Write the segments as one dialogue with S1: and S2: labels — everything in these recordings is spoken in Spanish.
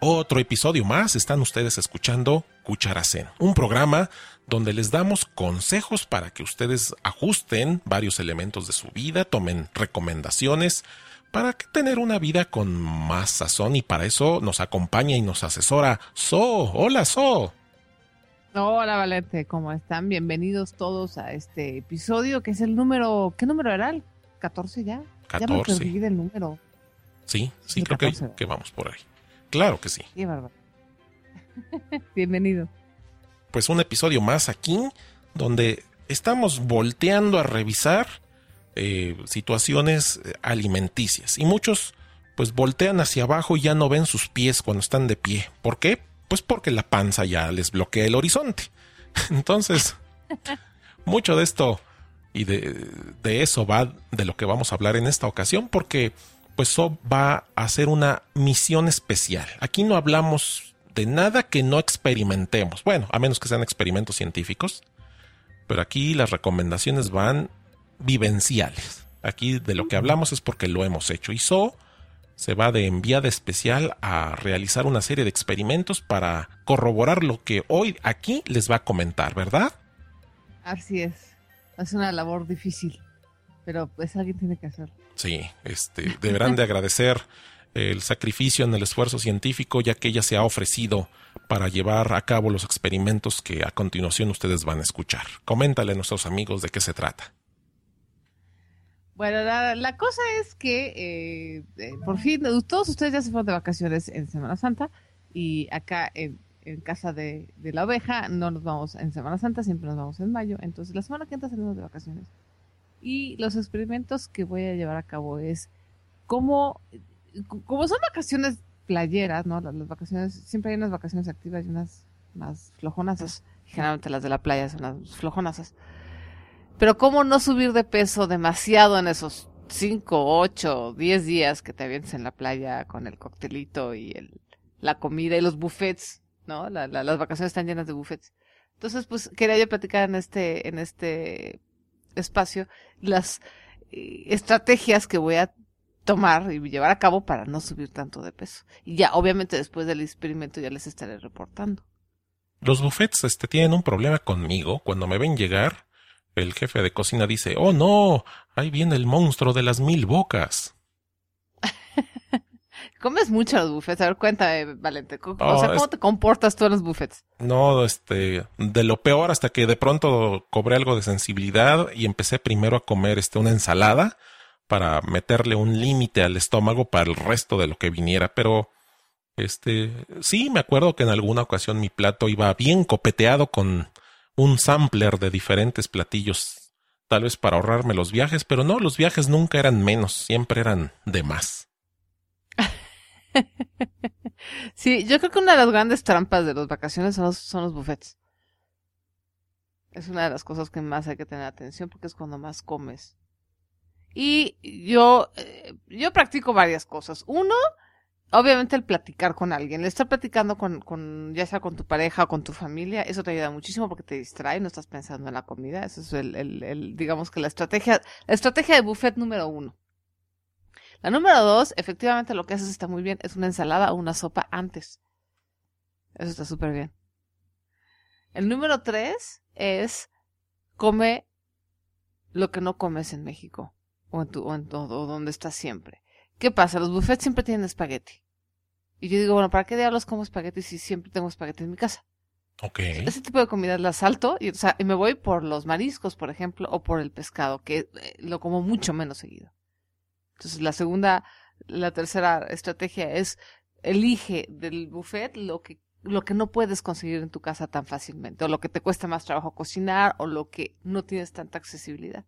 S1: Otro episodio más están ustedes escuchando Cucharacén, un programa donde les damos consejos para que ustedes ajusten varios elementos de su vida, tomen recomendaciones para tener una vida con más sazón y para eso nos acompaña y nos asesora So. Hola So.
S2: Hola Valente, ¿cómo están? Bienvenidos todos a este episodio que es el número, ¿qué número era? ¿El 14 ya?
S1: 14.
S2: Ya me del número.
S1: Sí, sí,
S2: Sí,
S1: creo que,
S2: 14.
S1: que vamos por ahí. Claro que sí.
S2: Qué bárbaro. Bienvenido.
S1: Pues un episodio más aquí donde estamos volteando a revisar eh, situaciones eh, alimenticias y muchos pues voltean hacia abajo y ya no ven sus pies cuando están de pie. ¿Por qué? Pues porque la panza ya les bloquea el horizonte. Entonces, mucho de esto y de, de eso va de lo que vamos a hablar en esta ocasión porque pues So va a hacer una misión especial. Aquí no hablamos de nada que no experimentemos. Bueno, a menos que sean experimentos científicos. Pero aquí las recomendaciones van vivenciales. Aquí de lo que hablamos es porque lo hemos hecho. Y So se va de enviada especial a realizar una serie de experimentos para corroborar lo que hoy aquí les va a comentar, ¿verdad?
S2: Así es. Es una labor difícil, pero pues alguien tiene que hacerlo.
S1: Sí, este, deberán de agradecer el sacrificio en el esfuerzo científico, ya que ella se ha ofrecido para llevar a cabo los experimentos que a continuación ustedes van a escuchar. Coméntale a nuestros amigos de qué se trata.
S2: Bueno, la, cosa es que eh, eh, por fin todos ustedes ya se fueron de vacaciones en Semana Santa y acá en, en casa de, de la oveja no nos vamos en Semana Santa, siempre nos vamos en mayo. Entonces la semana que entra salimos de vacaciones. Y los experimentos que voy a llevar a cabo es cómo, como son vacaciones playeras, ¿no? Las, vacaciones, siempre hay unas vacaciones activas y unas más flojonazas. Generalmente las de la playa son las flojonazas. Pero cómo no subir de peso demasiado en esos 5, 8, 10 días que te avientes en la playa con el coctelito y el, la comida y los buffets, ¿no? La- la- las vacaciones están llenas de buffets. Entonces, pues quería yo platicar en este, en este espacio las eh, estrategias que voy a tomar y llevar a cabo para no subir tanto de peso. Y ya, obviamente, después del experimento ya les estaré reportando.
S1: Los buffets este, tienen un problema conmigo. Cuando me ven llegar, el jefe de cocina dice, oh no, ahí viene el monstruo de las mil bocas.
S2: Comes mucho los buffets. A ver, cuéntame, Valente. ¿Cómo-
S1: Oh,
S2: o sea, ¿cómo
S1: es-
S2: te comportas tú en los buffets?
S1: No, este, de lo peor hasta que de pronto cobré algo de sensibilidad y empecé primero a comer este, una ensalada para meterle un límite al estómago para el resto de lo que viniera, pero este, sí, me acuerdo que en alguna ocasión mi plato iba bien copeteado con un sampler de diferentes platillos, tal vez para ahorrarme los viajes, pero no, los viajes nunca eran menos, siempre eran de más.
S2: Sí, yo creo que una de las grandes trampas de las vacaciones son los, son los buffets. Es una de las cosas que más hay que tener atención porque es cuando más comes. Y yo, eh, yo practico varias cosas. Uno, obviamente el platicar con alguien. El estar platicando con, con, ya sea con tu pareja o con tu familia, eso te ayuda muchísimo porque te distrae, no estás pensando en la comida. Eso es el, el, el digamos que la estrategia, la estrategia de buffet número uno. La número dos, efectivamente lo que haces está muy bien, es una ensalada o una sopa antes. Eso está súper bien. El número tres es come lo que no comes en México o en tu, o en todo, o donde estás siempre. ¿Qué pasa? Los buffets siempre tienen espagueti. Y yo digo, bueno, ¿para qué diablos como espagueti si siempre tengo espagueti en mi casa?
S1: Ok.
S2: Ese tipo de comidas las salto y, o sea, y me voy por los mariscos, por ejemplo, o por el pescado, que eh, lo como mucho menos seguido. Entonces, la segunda, la tercera estrategia es elige del buffet lo que lo que no puedes conseguir en tu casa tan fácilmente, o lo que te cuesta más trabajo cocinar, o lo que no tienes tanta accesibilidad.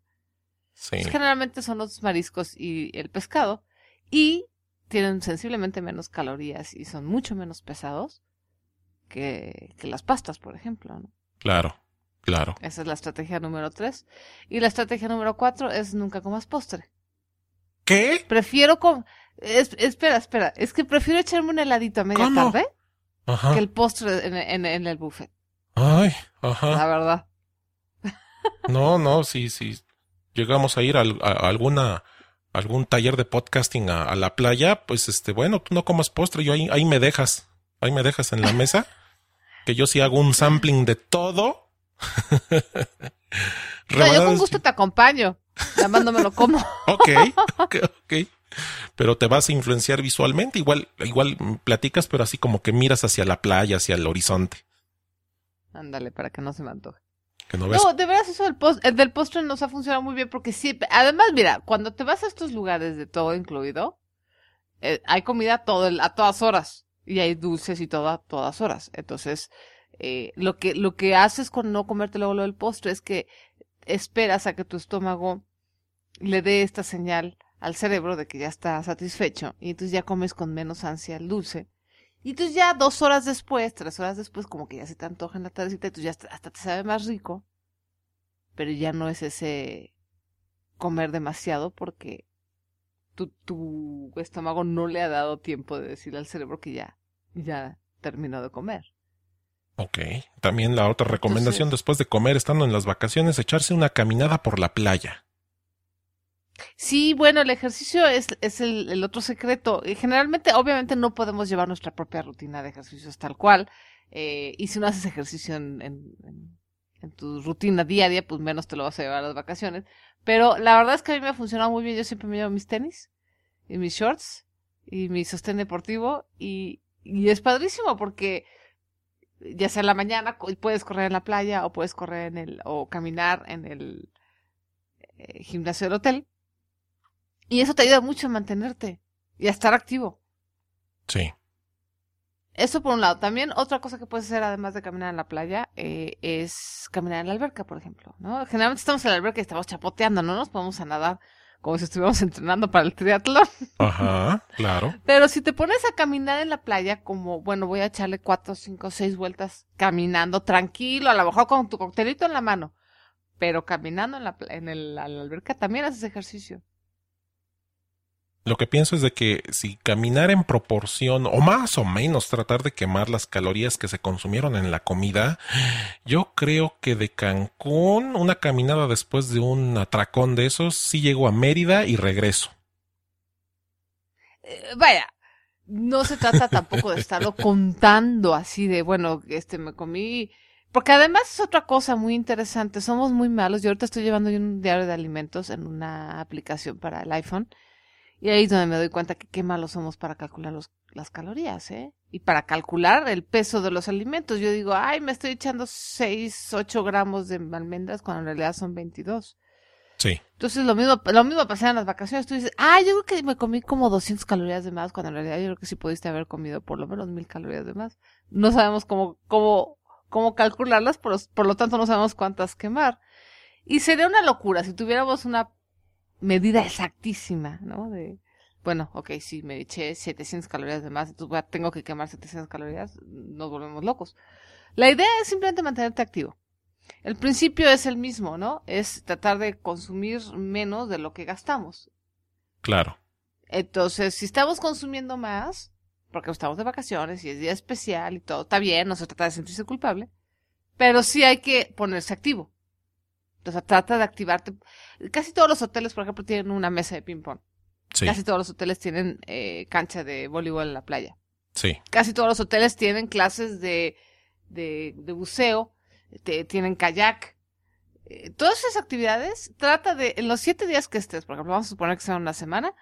S1: Sí.
S2: Pues, generalmente son los mariscos y el pescado. Y tienen sensiblemente menos calorías y son mucho menos pesados que, que las pastas, por ejemplo. ¿no?
S1: Claro, claro.
S2: Esa es la estrategia número tres. Y la estrategia número cuatro es nunca comas postre.
S1: ¿Qué?
S2: Prefiero com es- espera, espera. Es que prefiero echarme un heladito a media
S1: ¿Cómo?
S2: tarde
S1: Ajá.
S2: que el postre en, en- en el buffet.
S1: Ay, ajá.
S2: La verdad.
S1: No, no, sí, sí. Llegamos a ir a, a alguna algún taller de podcasting a, a la playa, pues este, bueno, tú no comas postre, yo ahí, ahí me dejas, ahí me dejas en la mesa, que yo sí hago un sampling de todo.
S2: No, yo con gusto te acompaño. Nada más no me lo como.
S1: Ok, ok, ok. Pero te vas a influenciar visualmente, igual, igual platicas, pero así como que miras hacia la playa, hacia el horizonte,
S2: Ándale, para que no se me antoje.
S1: que no ves.
S2: No, de veras eso del, post, el del postre nos ha funcionado muy bien porque sí, además mira, cuando te vas a estos lugares de todo incluido, eh, hay comida todo el- a todas horas y hay dulces y todo a todas horas. Entonces, eh, lo que lo que haces con no comerte luego lo del postre es que esperas a que tu estómago le dé esta señal al cerebro de que ya está satisfecho y entonces ya comes con menos ansia el dulce. Y entonces ya dos horas después, tres horas después, como que ya se te antoja en la tardecita, y entonces ya hasta, hasta te sabe más rico, pero ya no es ese comer demasiado porque tu, tu estómago no le ha dado tiempo de decirle al cerebro que ya, ya terminó de comer.
S1: Ok. También la otra recomendación
S2: Entonces-
S1: después de comer, estando en las vacaciones, echarse una caminada por la playa.
S2: Sí, bueno, el ejercicio es, es el, el otro secreto. Y generalmente, obviamente, no podemos llevar nuestra propia rutina de ejercicios tal cual. Eh, y si no haces ejercicio en, en, en- tu rutina diaria, pues menos te lo vas a llevar a las vacaciones. Pero la verdad es que a mí me ha funcionado muy bien. Yo siempre me llevo mis tenis y mis shorts y mi sostén deportivo. Y, y es padrísimo porque ya sea en la mañana puedes correr en la playa o puedes correr en el o caminar en el eh, gimnasio del hotel. Y eso te ayuda mucho a mantenerte y a estar activo.
S1: Sí.
S2: Eso por un lado. También otra cosa que puedes hacer además de caminar en la playa eh, es caminar en la alberca, por ejemplo. ¿no? Generalmente estamos en la alberca y estamos chapoteando, no nos podemos a nadar como si estuviéramos entrenando para el triatlón.
S1: Ajá, claro.
S2: Pero si te pones a caminar en la playa, como, bueno, voy a echarle cuatro, cinco, seis vueltas caminando tranquilo, a lo mejor con tu coctelito en la mano, pero caminando en la, en el- la alberca también haces ejercicio.
S1: Lo que pienso es de que si caminar en proporción o más o menos tratar de quemar las calorías que se consumieron en la comida, yo creo que de Cancún una caminada después de un atracón de esos sí llego a Mérida y regreso.
S2: Eh, vaya, no se trata tampoco de estarlo contando así de, bueno, este me comí. Porque además es otra cosa muy interesante. Somos muy malos. Yo ahorita estoy llevando un diario de alimentos en una aplicación para el iPhone. Y ahí es donde me doy cuenta que qué malos somos para calcular los, las calorías, ¿eh? Y para calcular el peso de los alimentos. Yo digo, ay, me estoy echando 6, 8 gramos de almendras cuando en realidad son 22.
S1: Sí.
S2: Entonces lo mismo, lo mismo pasa en las vacaciones. Tú dices, ah, yo creo que me comí como 200 calorías de más, cuando en realidad yo creo que sí pudiste haber comido por lo menos 1000 calorías de más. No sabemos cómo, cómo, cómo calcularlas, por, por lo tanto no sabemos cuántas quemar. Y sería una locura si tuviéramos una medida exactísima, ¿no? De, bueno, ok, sí, me eché 700 calorías de más, entonces tengo que quemar 700 calorías, nos volvemos locos. La idea es simplemente mantenerte activo. El principio es el mismo, ¿no? Es tratar de consumir menos de lo que gastamos.
S1: Claro.
S2: Entonces, si estamos consumiendo más, porque estamos de vacaciones y es día especial y todo, está bien, no se trata de sentirse culpable, pero sí hay que ponerse activo. Entonces, trata de activarte. Casi todos los hoteles, por ejemplo, tienen una mesa de ping-pong.
S1: Sí.
S2: Casi todos los hoteles tienen eh, cancha de voleibol en la playa.
S1: Sí.
S2: Casi todos los hoteles tienen clases de, de, de buceo, te- tienen kayak. Eh, todas esas actividades, trata de, en los siete días que estés, por ejemplo, vamos a suponer que sea una semana,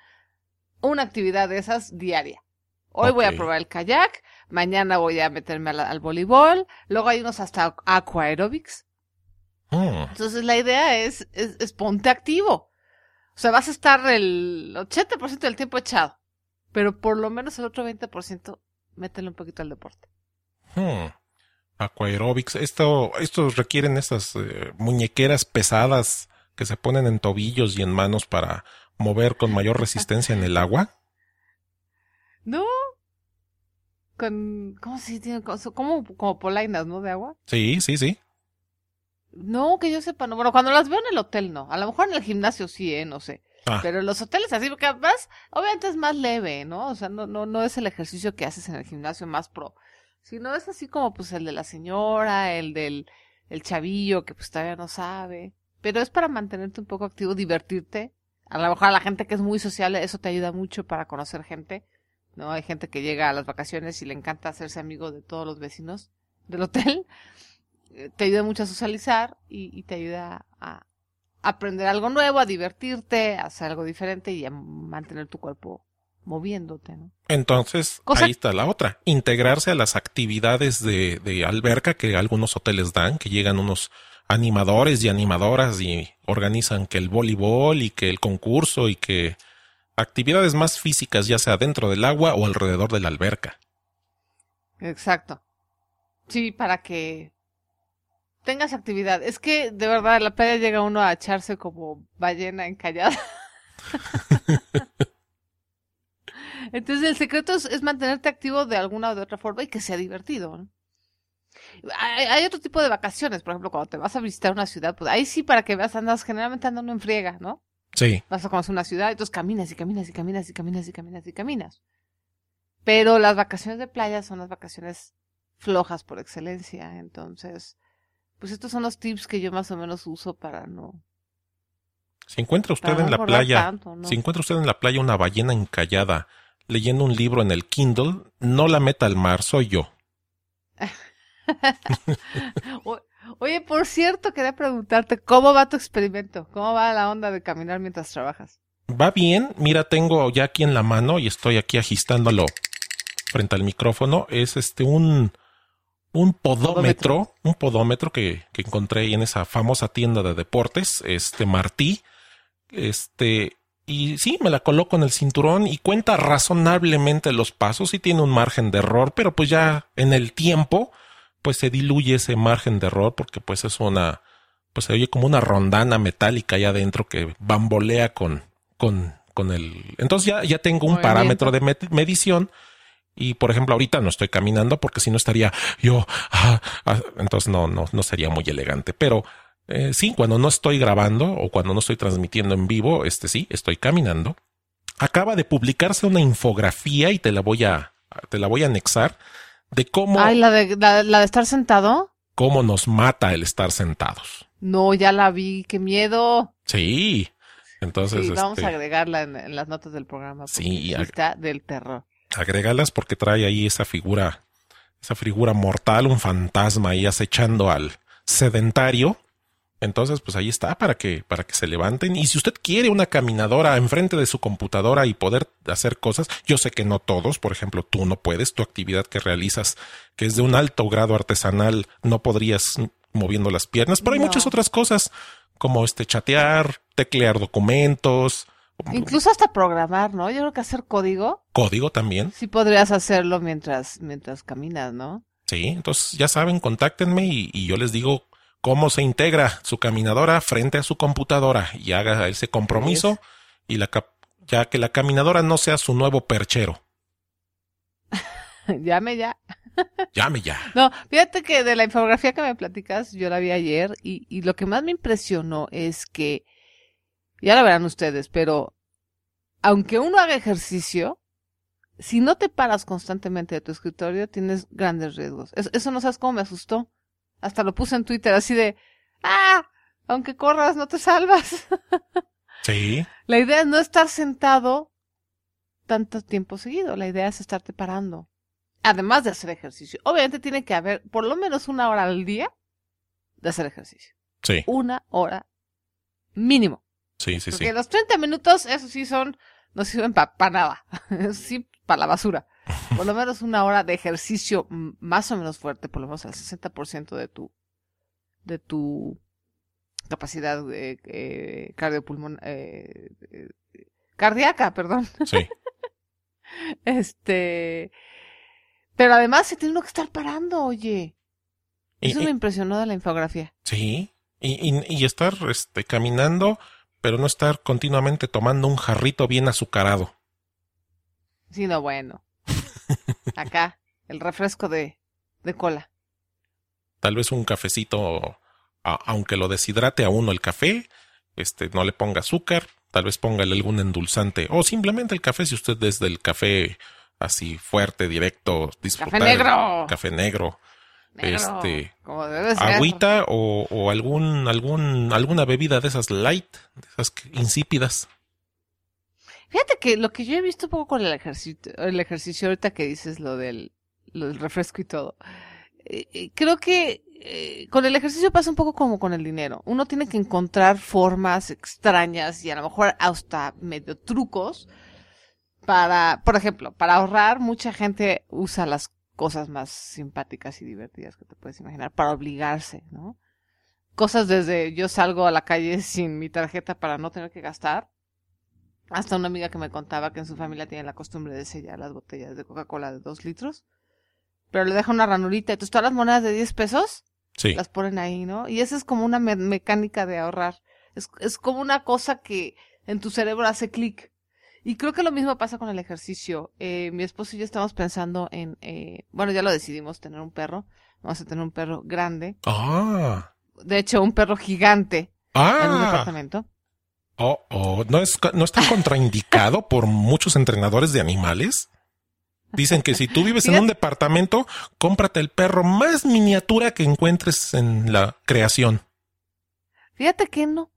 S2: una actividad de esas diaria. Hoy voy a probar el kayak, mañana voy a meterme al, al voleibol, luego hay unos hasta aqua aerobics.
S1: Mm,
S2: Entonces la idea es, es, es ponte activo. O sea, vas a estar el 80% del tiempo echado, pero por lo menos el otro 20% métele un poquito al deporte.
S1: mm. Aquaerobics. Esto, estos requieren estas eh, muñequeras pesadas que se ponen en tobillos y en manos para mover con mayor resistencia en el agua.
S2: No. Con, ¿cómo se tiene? Como, como polainas, ¿no? De agua.
S1: Sí, sí, sí.
S2: No, que yo sepa, no. Bueno, cuando las veo en el hotel, no. A lo mejor en el gimnasio sí, ¿eh? No sé.
S1: Ah.
S2: Pero en los hoteles así, porque además, obviamente es más leve, ¿no? O sea, no, no, no es el ejercicio que haces en el gimnasio más pro. Sino es así como, pues, el de la señora, el del el chavillo que pues todavía no sabe. Pero es para mantenerte un poco activo, divertirte. A lo mejor a la gente que es muy sociable, eso te ayuda mucho para conocer gente. ¿No? Hay gente que llega a las vacaciones y le encanta hacerse amigo de todos los vecinos del hotel. Eh, te ayuda mucho a socializar y, y te ayuda a aprender algo nuevo, a divertirte, a hacer algo diferente y a mantener tu cuerpo moviéndote, ¿no?
S1: Entonces,
S2: Cosa-
S1: ahí está la otra. Integrarse a las actividades de, de alberca que algunos hoteles dan, que llegan unos animadores y animadoras y organizan que el voleibol y que el concurso y que actividades más físicas, ya sea dentro del agua o alrededor de la alberca.
S2: Exacto. Sí, para que tengas actividad. Es que de verdad la playa llega uno a echarse como ballena encallada. Entonces el secreto es, es mantenerte activo de alguna o de otra forma y que sea divertido. ¿no? Hay, hay otro tipo de vacaciones, por ejemplo, cuando te vas a visitar una ciudad, pues ahí sí para que veas andas generalmente andando en friega, ¿no?
S1: Sí,
S2: vas a conocer una ciudad, entonces caminas y caminas y caminas y caminas y caminas y caminas. Pero las vacaciones de playa son las vacaciones flojas por excelencia, entonces, pues estos son los tips que yo más o menos uso para no.
S1: si encuentra usted
S2: no
S1: en la playa,
S2: tanto, ¿no?
S1: si encuentra usted en la playa una ballena encallada leyendo un libro en el Kindle, no la meta al mar, soy yo.
S2: O- Oye, por cierto, quería preguntarte, ¿cómo va tu experimento? ¿Cómo va la onda de caminar mientras trabajas?
S1: Va bien, mira, tengo ya aquí en la mano y estoy aquí agistándolo frente al micrófono. Es este un, un podómetro, un podómetro que, que encontré ahí en esa famosa tienda de deportes, este Martí. Este, y sí, me la coloco en el cinturón y cuenta razonablemente los pasos y tiene un margen de error, pero pues ya en el tiempo, pues se diluye ese margen de error porque pues es una, pues se oye como una rondana metálica allá adentro que bambolea con, con, con el. Entonces ya, ya tengo un
S2: Movimiento.
S1: parámetro de med- medición. Y por ejemplo, ahorita no estoy caminando porque si no estaría yo, ah, ah, entonces no, no, no sería muy elegante. Pero eh, sí, cuando no estoy grabando o cuando no estoy transmitiendo en vivo, este sí, estoy caminando. Acaba de publicarse una infografía y te la voy a, te la voy a anexar de cómo,
S2: Ay, la de, la, la de estar sentado.
S1: cómo nos mata el estar sentados.
S2: No, ya la vi, qué miedo.
S1: Sí. Entonces,
S2: Sí, vamos
S1: este,
S2: a agregarla en, en las notas del programa.
S1: Sí,
S2: está del terror.
S1: Agrégalas porque trae ahí esa figura, esa figura mortal, un fantasma ahí acechando al sedentario. Entonces, pues ahí está para que, para que se levanten. Y si usted quiere una caminadora enfrente de su computadora y poder hacer cosas, yo sé que no todos, por ejemplo, tú no puedes, tu actividad que realizas, que es de un alto grado artesanal, no podrías moviendo las piernas, pero hay
S2: No.
S1: muchas otras cosas, como este chatear, teclear documentos,
S2: Incluso hasta programar, ¿no? Yo creo que hacer código,
S1: código también.
S2: sí podrías hacerlo mientras, mientras caminas, ¿no?
S1: Sí, entonces ya saben, contáctenme y, y yo les digo cómo se integra su caminadora frente a su computadora y haga ese compromiso y la cap- ya que la caminadora no sea su nuevo perchero.
S2: Llame ya.
S1: Llame ya.
S2: No, fíjate que de la infografía que me platicas, yo la vi ayer y, y lo que más me impresionó es que, ya lo verán ustedes, pero aunque uno haga ejercicio, si no te paras constantemente de tu escritorio, tienes grandes riesgos. Eso, eso no sabes cómo me asustó. Hasta lo puse en Twitter así de, ah, aunque corras, no te salvas.
S1: Sí,
S2: La idea es no estar sentado tanto tiempo seguido. La idea es estarte parando. Además de hacer ejercicio. Obviamente tiene que haber por lo menos una hora al día de hacer ejercicio.
S1: sí,
S2: Una hora mínimo.
S1: Sí, sí,
S2: Porque
S1: sí.
S2: los 30 minutos, eso sí son, no sirven para nada. Eso sí, para la basura. Por lo menos una hora de ejercicio más o menos fuerte, por lo menos al 60% de tu, de tu capacidad eh, eh, cardiopulmon, eh, eh, cardíaca, perdón.
S1: Sí,
S2: Este, pero además se tiene uno que estar parando, oye. Eso
S1: y-
S2: me impresionó de la infografía.
S1: sí. Y, y- y estar este, caminando, pero no estar continuamente tomando un jarrito bien azucarado.
S2: Sí, no, bueno. Acá, el refresco de, de cola.
S1: Tal vez un cafecito, a- aunque lo deshidrate a uno el café, este, no le ponga azúcar, tal vez póngale algún endulzante, o simplemente el café, si usted es del café así fuerte, directo, disfrutar.
S2: ¡Café negro!
S1: Café negro. Este,
S2: como debe ser.
S1: Agüita o, o algún, algún, alguna bebida de esas light, de esas insípidas.
S2: Fíjate que lo que yo he visto un poco con el ejercicio, el ejercicio ahorita que dices lo del, lo del refresco y todo, eh, eh, creo que eh, con el ejercicio pasa un poco como con el dinero. Uno tiene que encontrar formas extrañas y a lo mejor hasta medio trucos para, por ejemplo, para ahorrar, mucha gente usa las cosas más simpáticas y divertidas que te puedes imaginar para obligarse, ¿no? Cosas desde yo salgo a la calle sin mi tarjeta para no tener que gastar, hasta una amiga que me contaba que en su familia tiene la costumbre de sellar las botellas de Coca-Cola de dos litros, pero le deja una ranurita, entonces todas las monedas de 10 pesos
S1: Sí,
S2: las ponen ahí, ¿no? Y esa es como una me- mecánica de ahorrar. Es, es como una cosa que en tu cerebro hace clic. Y creo que lo mismo pasa con el ejercicio. Eh, mi esposo y yo estamos pensando en, eh, bueno, ya lo decidimos, tener un perro. Vamos a tener un perro grande.
S1: Ah,
S2: De hecho, un perro gigante en un
S1: ah,
S2: departamento.
S1: oh, oh, ¿no, es, ¿no está contraindicado por muchos entrenadores de animales? Dicen que si tú vives en un departamento, cómprate el perro más miniatura que encuentres en la creación.
S2: Fíjate que no.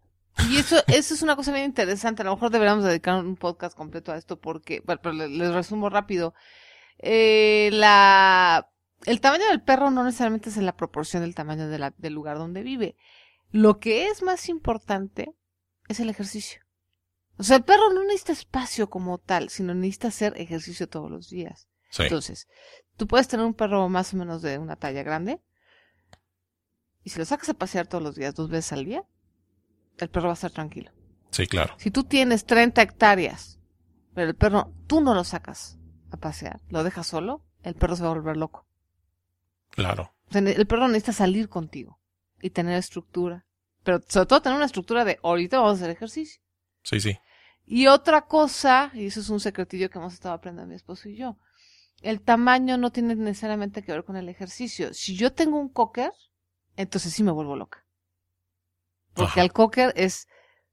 S2: Y eso, eso es una cosa bien interesante. A lo mejor deberíamos dedicar un podcast completo a esto porque, bueno, pero le- les resumo rápido. Eh, la, el tamaño del perro no necesariamente es en la proporción del tamaño de la- del lugar donde vive. Lo que es más importante es el ejercicio. O sea, el perro no necesita espacio como tal, sino necesita hacer ejercicio todos los días.
S1: Sí,
S2: Entonces, tú puedes tener un perro más o menos de una talla grande. Y si lo sacas a pasear todos los días, dos veces al día, el perro va a estar tranquilo.
S1: sí, claro.
S2: Si tú tienes 30 hectáreas, pero el perro, tú no lo sacas a pasear, lo dejas solo, el perro se va a volver loco.
S1: Claro.
S2: O sea, el perro necesita salir contigo y tener estructura. Pero sobre todo tener una estructura de ahorita vamos a hacer ejercicio.
S1: Sí, sí.
S2: Y otra cosa, y eso es un secretillo que hemos estado aprendiendo mi esposo y yo, el tamaño no tiene necesariamente que ver con el ejercicio. Si yo tengo un cocker, entonces sí me vuelvo loca. Porque
S1: Ajá.
S2: el cocker es,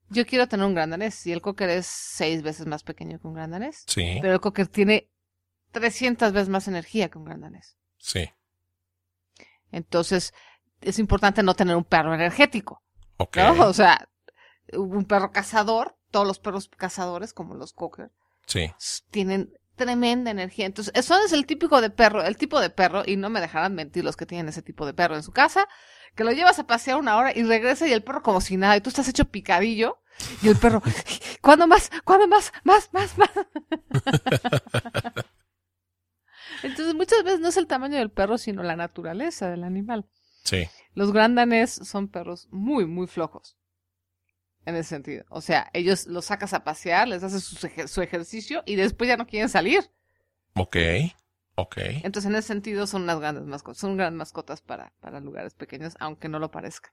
S2: yo quiero tener un gran danés y el cocker es seis veces más pequeño que un gran danés,
S1: Sí,
S2: pero el cocker tiene 300 veces más energía que un gran danés.
S1: sí.
S2: Entonces, es importante no tener un perro energético.
S1: Ok.
S2: ¿no? O sea, un perro cazador, todos los perros cazadores, como los cocker,
S1: Sí,
S2: tienen tremenda energía. Entonces, eso es el típico de perro, el tipo de perro, y no me dejarán mentir los que tienen ese tipo de perro en su casa, que lo llevas a pasear una hora y regresa y el perro como si nada, y tú estás hecho picadillo, y el perro, ¿cuándo más? ¿Cuándo más? Más, más, más. Entonces, muchas veces no es el tamaño del perro, sino la naturaleza del animal.
S1: sí.
S2: Los Gran Danés son perros muy, muy flojos. En ese sentido. O sea, ellos los sacas a pasear, les haces su, ejer- su ejercicio y después ya no quieren salir.
S1: Ok. Ok.
S2: Entonces, en ese sentido, son unas grandes mascotas. Son grandes mascotas para, para lugares pequeños, aunque no lo parezca.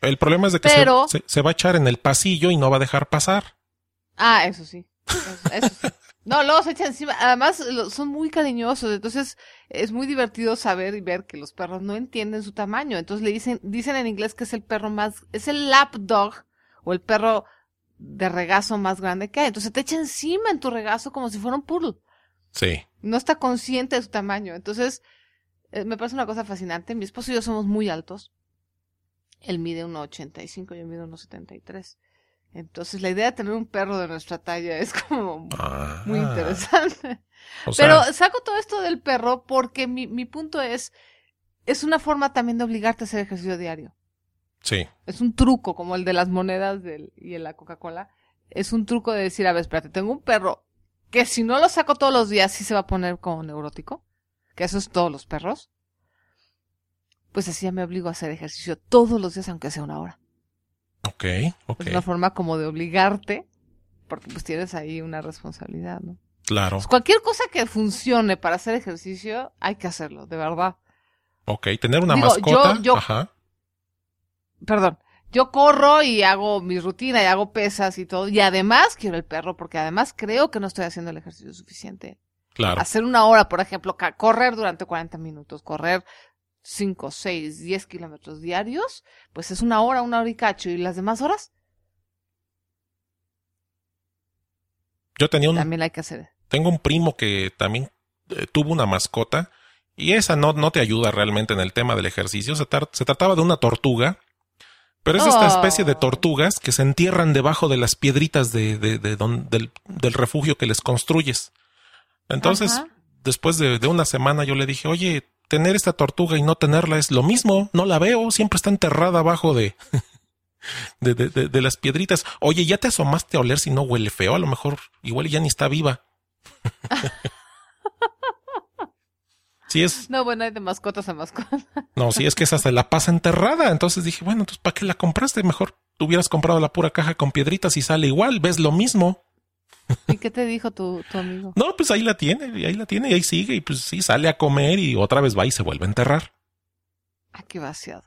S1: El problema es de que se-
S2: Pero-
S1: se, se va a echar en el pasillo y no va a dejar pasar.
S2: Ah, eso sí. Eso, eso sí. No, luego se echan encima. Además, son muy cariñosos. Entonces, es muy divertido saber y ver que los perros no entienden su tamaño. Entonces, le dicen, dicen en inglés que es el perro más, es el lap dog o el perro de regazo más grande que hay. Entonces, te echa encima en tu regazo como si fuera un poodle.
S1: Sí.
S2: No está consciente de su tamaño. Entonces, eh, me parece una cosa fascinante. Mi esposo y yo somos muy altos. Él mide 1,85, yo mido 1,73. Entonces, la idea de tener un perro de nuestra talla es como
S1: Ah,
S2: muy interesante.
S1: O sea,
S2: Pero saco todo esto del perro porque mi, mi punto es, es una forma también de obligarte a hacer ejercicio diario.
S1: sí.
S2: Es un truco, como el de las monedas del, y de la Coca-Cola. Es un truco de decir, a ver, espérate, tengo un perro que si no lo saco todos los días sí se va a poner como neurótico. Que eso es todos los perros. Pues así ya me obligo a hacer ejercicio todos los días, aunque sea una hora.
S1: Ok, ok.
S2: Es una forma como de obligarte, porque pues tienes ahí una responsabilidad, ¿no?
S1: Claro.
S2: Pues cualquier cosa que funcione para hacer ejercicio, hay que hacerlo, de verdad.
S1: Ok, tener una
S2: Digo,
S1: mascota.
S2: yo- yo-
S1: Ajá.
S2: Perdón. Yo corro y hago mi rutina y hago pesas y todo. Y además quiero el perro porque además creo que no estoy haciendo el ejercicio suficiente.
S1: Claro.
S2: Hacer una hora, por ejemplo, correr durante 40 minutos, correr 5, 6, 10 kilómetros diarios, pues es una hora, una hora y cacho. ¿Y las demás horas?
S1: Yo tenía un,
S2: También hay que hacer.
S1: tengo un primo que también eh, tuvo una mascota y esa no, no te ayuda realmente en el tema del ejercicio. Se, tar- se trataba de una tortuga, pero es esta
S2: Oh.
S1: especie de tortugas que se entierran debajo de las piedritas de, de- de don- del, del refugio que les construyes. Entonces,
S2: Ajá.
S1: después de, de una semana yo le dije, oye, tener esta tortuga y no tenerla es lo mismo, no la veo, siempre está enterrada abajo de, de, de- de- de las piedritas. Oye, ¿ya te asomaste a oler si no huele feo? A lo mejor igual ya ni está viva. Es,
S2: No, bueno, hay de mascotas a mascotas.
S1: no, sí es que esa se la pasa enterrada. Entonces dije, bueno, entonces ¿para qué la compraste? Mejor tú hubieras comprado la pura caja con piedritas y sale igual, ves lo mismo.
S2: ¿Y qué te dijo tu, tu amigo?
S1: No, pues ahí la tiene, y ahí la tiene, y ahí sigue, y pues sí, sale a comer y otra vez va y se vuelve a enterrar.
S2: Ah, qué vaciado.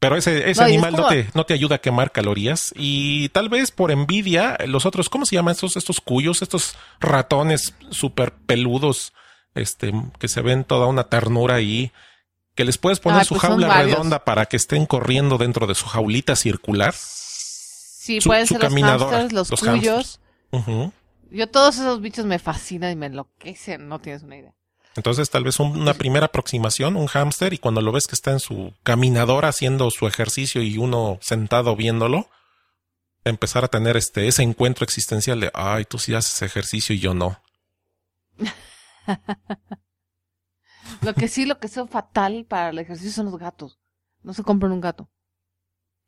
S1: Pero ese, ese
S2: No, y es
S1: animal no, te, no te ayuda a quemar calorías. Y tal vez por envidia, los otros, ¿cómo se llaman estos, estos cuyos? Estos ratones súper peludos, este, que se ven toda una ternura ahí, que les puedes poner
S2: Ay,
S1: su
S2: pues
S1: jaula redonda para que estén corriendo dentro de su jaulita circular.
S2: Sí,
S1: Su-
S2: pueden
S1: su
S2: ser los hamsters, los,
S1: los
S2: cuyos. Yo todos esos bichos me fascinan y me enloquecen, no tienes una idea.
S1: Entonces, tal vez un- una primera aproximación, un hámster, y cuando lo ves que está en su caminadora haciendo su ejercicio y uno sentado viéndolo, empezar a tener este ese encuentro existencial de, ay, tú sí haces ejercicio y yo no.
S2: Lo que sí, lo que es fatal para el ejercicio son los gatos. No se compren un gato.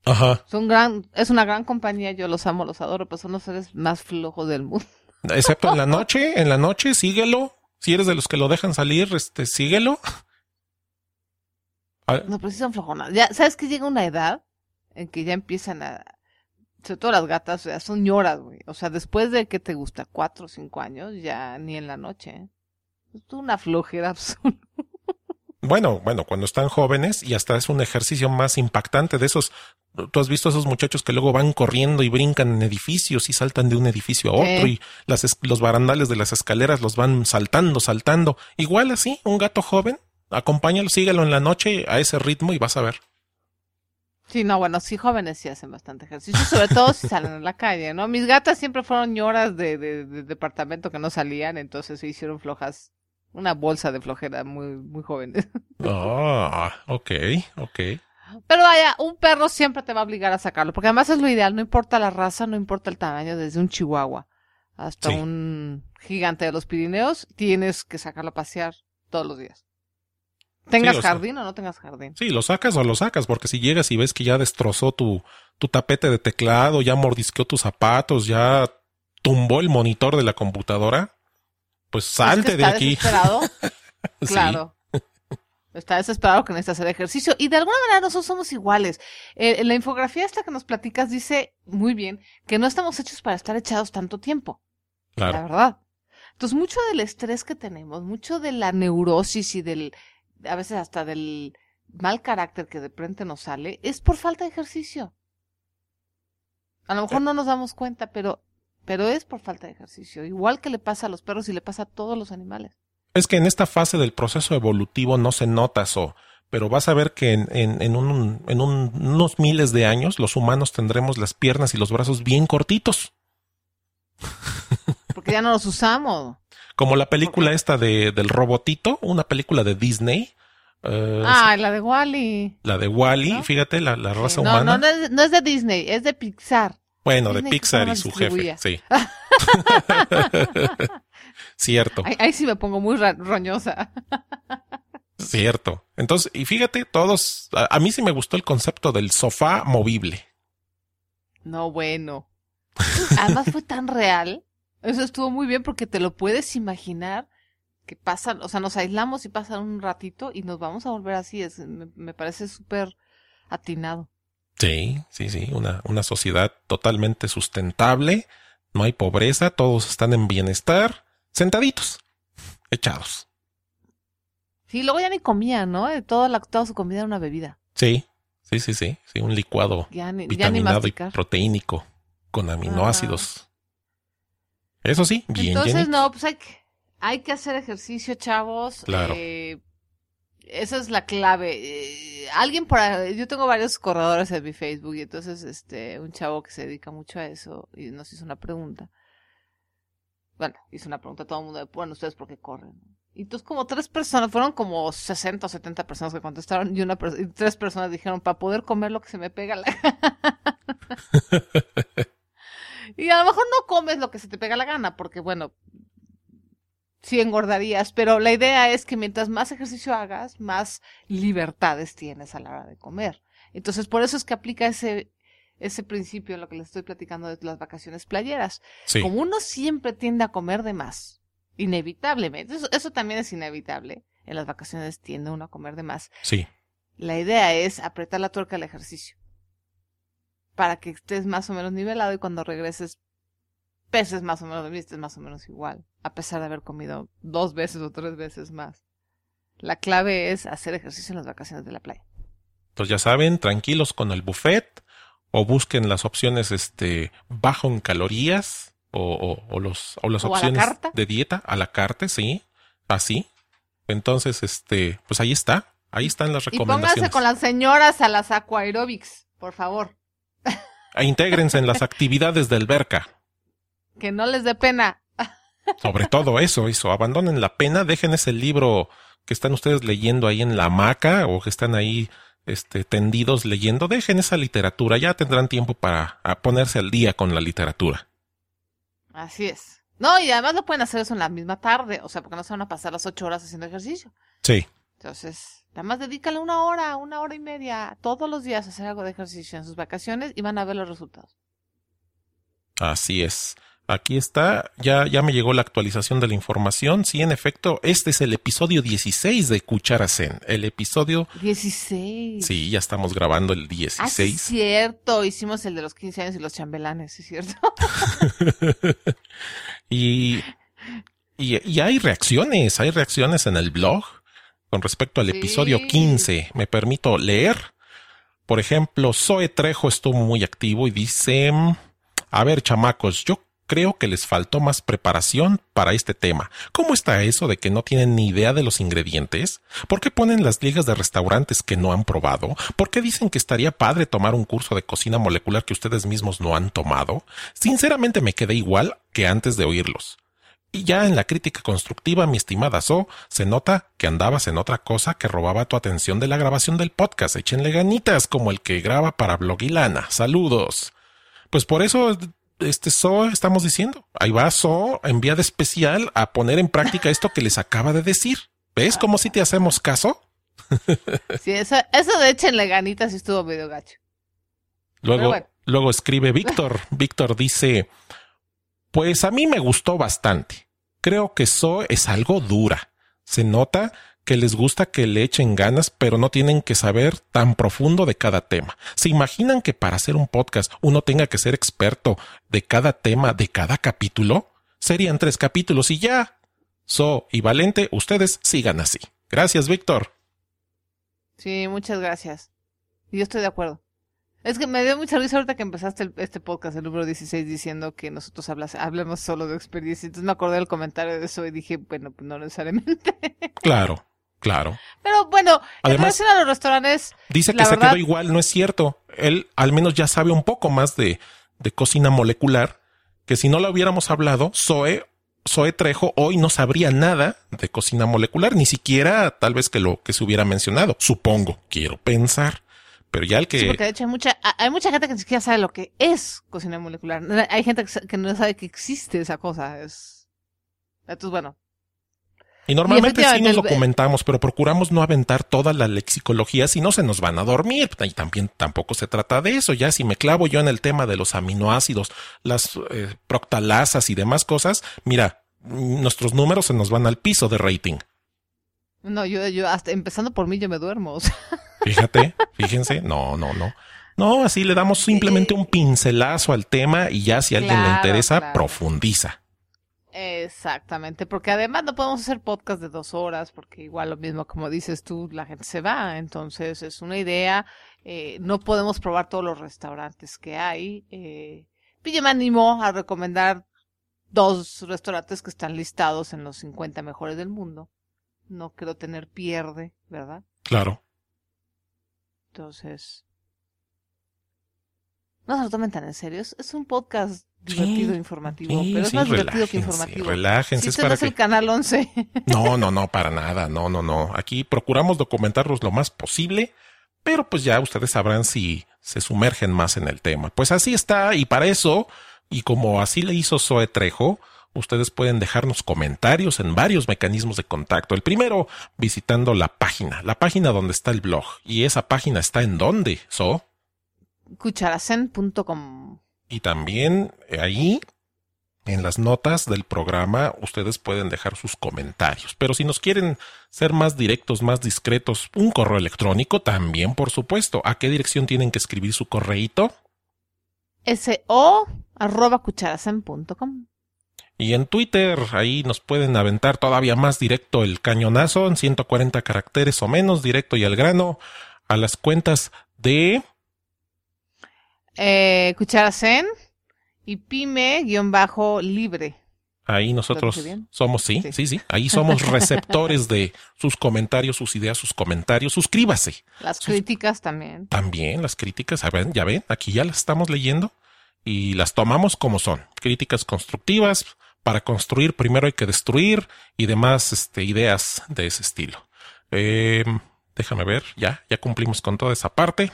S1: Ajá.
S2: Son gran, es una gran compañía, yo los amo, los adoro, pero son los seres más flojos del mundo.
S1: Excepto en la noche, en la noche, síguelo. Si eres de los que lo dejan salir, este, síguelo.
S2: No, pero sí son flojonas. Ya, ¿sabes que llega una edad en que ya empiezan a, sobre todo las gatas, o sea, son ñoras, güey. O sea, después de que te gusta cuatro o cinco años, ya ni en la noche. ¿eh? Es una flojera absoluta.
S1: Bueno, bueno, cuando están jóvenes y hasta es un ejercicio más impactante de esos. Tú has visto a esos muchachos que luego van corriendo y brincan en edificios y saltan de un edificio a otro y las, los barandales de las escaleras los van saltando, saltando. Igual así, un gato joven, acompáñalo, síguelo en la noche a ese ritmo y vas a ver.
S2: Sí, no, bueno, sí, jóvenes sí hacen bastante ejercicio, sobre todo si salen a la calle, ¿no? Mis gatas siempre fueron ñoras de, de, de departamento que no salían, entonces se hicieron flojas, una bolsa de flojera muy, muy jóvenes.
S1: Ah, ok, ok.
S2: Pero vaya, un perro siempre te va a obligar a sacarlo, porque además es lo ideal, no importa la raza, no importa el tamaño, desde un chihuahua hasta
S1: Sí.
S2: un gigante de los Pirineos, tienes que sacarlo a pasear todos los días. Tengas jardín o no tengas jardín.
S1: Sí, lo sacas o lo sacas, porque si llegas y ves que ya destrozó tu, tu tapete de teclado, ya mordisqueó tus zapatos, ya tumbó el monitor de la computadora, pues salte
S2: Es que
S1: de
S2: está
S1: aquí.
S2: desesperado.
S1: Sí.
S2: Claro. Está desesperado que necesita hacer ejercicio. Y de alguna manera nosotros somos iguales. Eh, la infografía esta que nos platicas dice muy bien que no estamos hechos para estar echados tanto tiempo. La
S1: Claro.
S2: verdad. Entonces, mucho del estrés que tenemos, mucho de la neurosis y del, a veces hasta del mal carácter que de repente nos sale, es por falta de ejercicio. A lo mejor no nos damos cuenta, pero, pero es por falta de ejercicio. Igual que le pasa a los perros y le pasa a todos los animales.
S1: Es que en esta fase del proceso evolutivo no se nota eso, pero vas a ver que en, en, en un- en un- unos miles de años los humanos tendremos las piernas y los brazos bien cortitos.
S2: Porque ya no los usamos.
S1: Como la película esta de, del robotito, una película de Disney. eh,
S2: Ah, la de Wally.
S1: La de Wally,
S2: ¿no?
S1: fíjate, la, la raza
S2: no,
S1: humana.
S2: no, no es, no es de Disney, es de Pixar.
S1: Bueno, de Pixar y su jefe, sí. cierto,
S2: Ahí, ahí sí me pongo muy roñosa.
S1: cierto. Entonces, y fíjate, todos, a, a mí sí me gustó el concepto del sofá movible.
S2: No, bueno. Además fue tan real. Eso estuvo muy bien porque te lo puedes imaginar que pasan, o sea, nos aislamos y pasan un ratito y nos vamos a volver así. Es, me, me parece súper atinado.
S1: Sí, sí, sí, una, una sociedad totalmente sustentable, no hay pobreza, todos están en bienestar, sentaditos, echados.
S2: Sí, luego ya ni comían, ¿no? Eh, Toda, la, toda su comida era una bebida.
S1: Sí, sí, sí, sí, sí, un licuado
S2: Ya ni, ya ni
S1: vitaminado y
S2: masticar.
S1: proteínico con aminoácidos. Eso sí, bien
S2: Entonces, no, pues hay que, Hay que hacer ejercicio, chavos.
S1: Claro.
S2: Eh, esa es la clave. Eh, alguien por ahí- yo tengo varios corredores en mi Facebook y entonces este un chavo que se dedica mucho a eso y nos hizo una pregunta. Bueno, hizo una pregunta a todo el mundo de, bueno, ustedes por qué corren. Y entonces como tres personas, fueron como 60 o 70 personas que contestaron y una y tres personas dijeron, para poder comer lo que se me pega la gana". Y a lo mejor no comes lo que se te pega la gana, porque bueno, sí engordarías, pero la idea es que mientras más ejercicio hagas, más libertades tienes a la hora de comer. Entonces, por eso es que aplica ese, ese principio en lo que les estoy platicando de las vacaciones playeras.
S1: Sí.
S2: Como uno siempre tiende a comer de más, inevitablemente, eso, eso también es inevitable. En las vacaciones tiende uno a comer de más.
S1: Sí.
S2: La idea es apretar la tuerca al ejercicio. Para que estés más o menos nivelado y cuando regreses peses más o menos estés más o menos igual. A pesar de haber comido dos veces o tres veces más. La clave es hacer ejercicio en las vacaciones de la playa.
S1: Entonces ya saben, tranquilos con el buffet o busquen las opciones este bajo en calorías o, o- o los o las
S2: O a la
S1: opciones de dieta a la carta, sí, así. Entonces, este, pues ahí está, ahí están las
S2: Y pónganse
S1: recomendaciones.
S2: con las señoras a las aquaerobics, por favor.
S1: E intégrense en las actividades de alberca.
S2: Que no les dé pena.
S1: Sobre todo eso, eso. Abandonen la pena, dejen ese libro que están ustedes leyendo ahí en la hamaca o que están ahí este, tendidos leyendo. Dejen esa literatura, ya tendrán tiempo para ponerse al día con la literatura.
S2: Así es. No, y además lo pueden hacer eso en la misma tarde, o sea, porque no se van a pasar las ocho horas haciendo ejercicio.
S1: Sí,
S2: Entonces, nada más dedícale una hora, una hora y media todos los días a hacer algo de ejercicio en sus vacaciones y van a ver los resultados.
S1: así es. Aquí está, ya, ya me llegó la actualización de la información. Sí, en efecto, este es el episodio 16 de Cuchara Zen. El episodio,
S2: 16.
S1: sí, ya estamos grabando el
S2: Ah, sí,
S1: 16.
S2: es cierto. Hicimos el de los 15 años y los chambelanes, ¿sí es cierto?
S1: Y, y, y hay reacciones, hay reacciones en el blog con respecto al
S2: Sí.
S1: episodio 15. Me permito leer. Por ejemplo, Zoe Trejo estuvo muy activo y dice, a ver, chamacos, yo creo que les faltó más preparación para este tema. ¿Cómo está eso de que no tienen ni idea de los ingredientes? ¿Por qué ponen las ligas de restaurantes que no han probado? ¿Por qué dicen que estaría padre tomar un curso de cocina molecular que ustedes mismos no han tomado? Sinceramente me quedé igual que antes de oírlos. Y ya en la crítica constructiva, mi estimada So, se nota que andabas en otra cosa que robaba tu atención de la grabación del podcast. Échenle ganitas como el que graba para Blogilana. Saludos. Pues por eso, este So, estamos diciendo. Ahí va So, enviada especial a poner en práctica esto que les acaba de decir. ¿Ves cómo si te hacemos caso?
S2: Sí, eso, eso de échenle ganitas sí estuvo medio gacho.
S1: Luego,
S2: bueno.
S1: luego escribe Víctor. Víctor dice, pues a mí me gustó bastante. Creo que So es algo dura. Se nota que les gusta que le echen ganas, pero no tienen que saber tan profundo de cada tema. ¿Se imaginan que para hacer un podcast uno tenga que ser experto de cada tema, de cada capítulo? Serían tres capítulos y ya. So y Valente, ustedes sigan así. Gracias, Víctor.
S2: Sí, muchas gracias. Y yo estoy de acuerdo. Es que me dio mucha risa ahorita que empezaste el- este podcast, el número 16, diciendo que nosotros hablas, hablemos solo de experiencia. Entonces me acordé del comentario de eso y dije, bueno, pues no necesariamente.
S1: Claro, claro.
S2: Pero bueno, en
S1: Además-
S2: relación a los restaurantes,
S1: Dice que
S2: La
S1: se
S2: verdad-
S1: quedó igual, no es cierto. Él al menos ya sabe un poco más de, de cocina molecular, que si no lo hubiéramos hablado, Zoe, Zoe Trejo hoy no sabría nada de cocina molecular, ni siquiera tal vez que lo que se hubiera mencionado. Supongo, quiero pensar. Pero ya el que...
S2: sí, porque de hecho hay mucha, hay mucha gente que ni siquiera sabe lo que es cocina molecular. Hay gente que no sabe que existe esa cosa. Es... Entonces, bueno,
S1: Y normalmente sí nos comentamos, pero procuramos no aventar toda la lexicología, si no se nos van a dormir. Y también tampoco se trata de eso. Ya si me clavo yo en el tema de los aminoácidos, las eh, proctalasas y demás cosas, mira, nuestros números se nos van al piso de rating.
S2: no, yo, yo hasta empezando por mí yo me duermo. o sea.
S1: Fíjate, fíjense, no, no, no. No, así le damos simplemente un pincelazo al tema y ya si a alguien le interesa,
S2: claro.
S1: profundiza.
S2: Exactamente, porque además no podemos hacer podcast de dos horas, porque igual lo mismo como dices tú, la gente se va, entonces es una idea, eh, no podemos probar todos los restaurantes que hay. Eh, y yo me animó a recomendar dos restaurantes que están listados en los 50 mejores del mundo. No quiero tener pierde, ¿verdad?
S1: Claro.
S2: Entonces, no se lo tomen tan en serio. Es un podcast divertido e informativo,
S1: Sí,
S2: pero es
S1: sí,
S2: más divertido que informativo.
S1: Relájense,
S2: Si
S1: es
S2: este no
S1: para
S2: es
S1: que...
S2: el canal 11.
S1: No, no, no, para nada. No, no, no. Aquí procuramos documentarlos lo más posible, pero pues ya ustedes sabrán si se sumergen más en el tema. Pues así está, y para eso, y como así le hizo Zoe Trejo, ustedes pueden dejarnos comentarios en varios mecanismos de contacto. El primero, visitando la página, la página donde está el blog. Y esa página está en dónde, So.
S2: Cucharacen.com.
S1: Y también eh, ahí, en las notas del programa, ustedes pueden dejar sus comentarios. Pero si nos quieren ser más directos, más discretos, un correo electrónico también, por supuesto. ¿A qué dirección tienen que escribir su correíto?
S2: SO arroba cucharacen.com.
S1: Y en Twitter, ahí nos pueden aventar todavía más directo el cañonazo en 140 caracteres o menos, directo y al grano, a las cuentas de...
S2: Eh, Cucharacen y pyme-libre.
S1: Ahí nosotros somos, sí,
S2: Sí.
S1: sí, sí, ahí somos receptores de sus comentarios, sus ideas, sus comentarios. Suscríbase.
S2: Las
S1: Sus-
S2: críticas también.
S1: También las críticas, a ver, ya ven, aquí ya las estamos leyendo y las tomamos como son. Críticas constructivas. Para construir primero hay que destruir y demás este, ideas de ese estilo. Eh, déjame ver, ya, ya cumplimos con toda esa parte.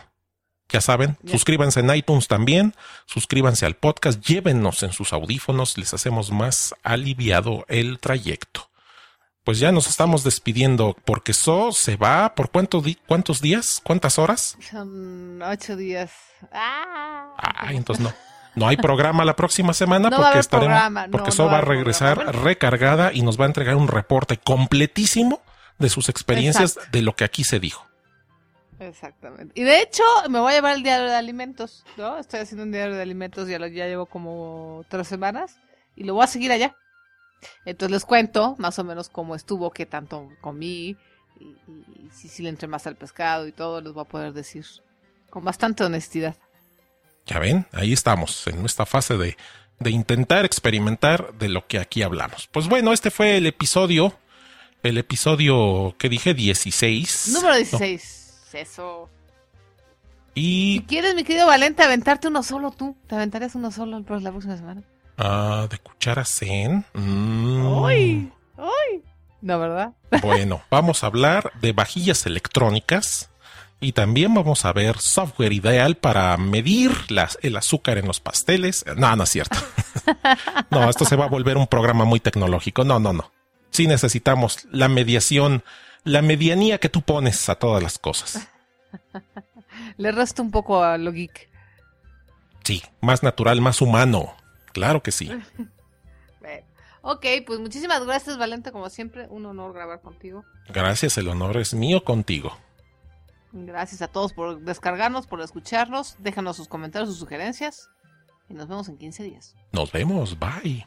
S1: Ya saben, suscríbanse en iTunes también, suscríbanse al podcast, llévenos en sus audífonos, les hacemos más aliviado el trayecto. Pues ya nos estamos despidiendo porque So se va por cuánto di- cuántos días, cuántas horas.
S2: Son ocho días. ¡Ah!
S1: Ah, entonces no. No hay programa la próxima semana
S2: No
S1: porque estaremos,
S2: programa,
S1: porque
S2: no
S1: So
S2: va a
S1: va a
S2: haber
S1: regresar
S2: programa.
S1: recargada y nos va a entregar un reporte completísimo de sus experiencias
S2: Exacto.
S1: de lo que aquí se dijo.
S2: Exactamente. Y de hecho, me voy a llevar el diario de alimentos, ¿no? Estoy haciendo un diario de alimentos, ya, lo, ya llevo como tres semanas y lo voy a seguir allá. Entonces les cuento más o menos cómo estuvo, qué tanto comí y, y- y si, si le entré más al pescado y todo, les voy a poder decir con bastante honestidad.
S1: Ya ven, ahí estamos en esta fase de, de intentar experimentar de lo que aquí hablamos. Pues bueno, este fue el episodio, el episodio que dije 16.
S2: Número
S1: ¿no?
S2: 16. Eso.
S1: Y
S2: Si quieres, mi querido Valente, aventarte uno solo tú. ¿Te aventarías uno solo la próxima semana?
S1: ah, de cuchara zen. Mm.
S2: ¡Uy! ¡Uy! No, ¿verdad?
S1: Bueno, vamos a hablar de vajillas electrónicas y también vamos a ver software ideal para medir las- el azúcar en los pasteles. No, no es cierto. No, esto se va a volver un programa muy tecnológico. No, no, no. Sí necesitamos la mediación, la medianía que tú pones a todas las cosas.
S2: Le resto un poco a lo geek.
S1: Sí, más natural, más humano. Claro que sí.
S2: Ok, pues muchísimas gracias, Valente. Como siempre, un honor grabar contigo.
S1: Gracias, el honor es mío contigo.
S2: Gracias a todos por descargarnos, por escucharnos. Déjanos sus comentarios, sus sugerencias. Y nos vemos en 15 días.
S1: Nos vemos, bye.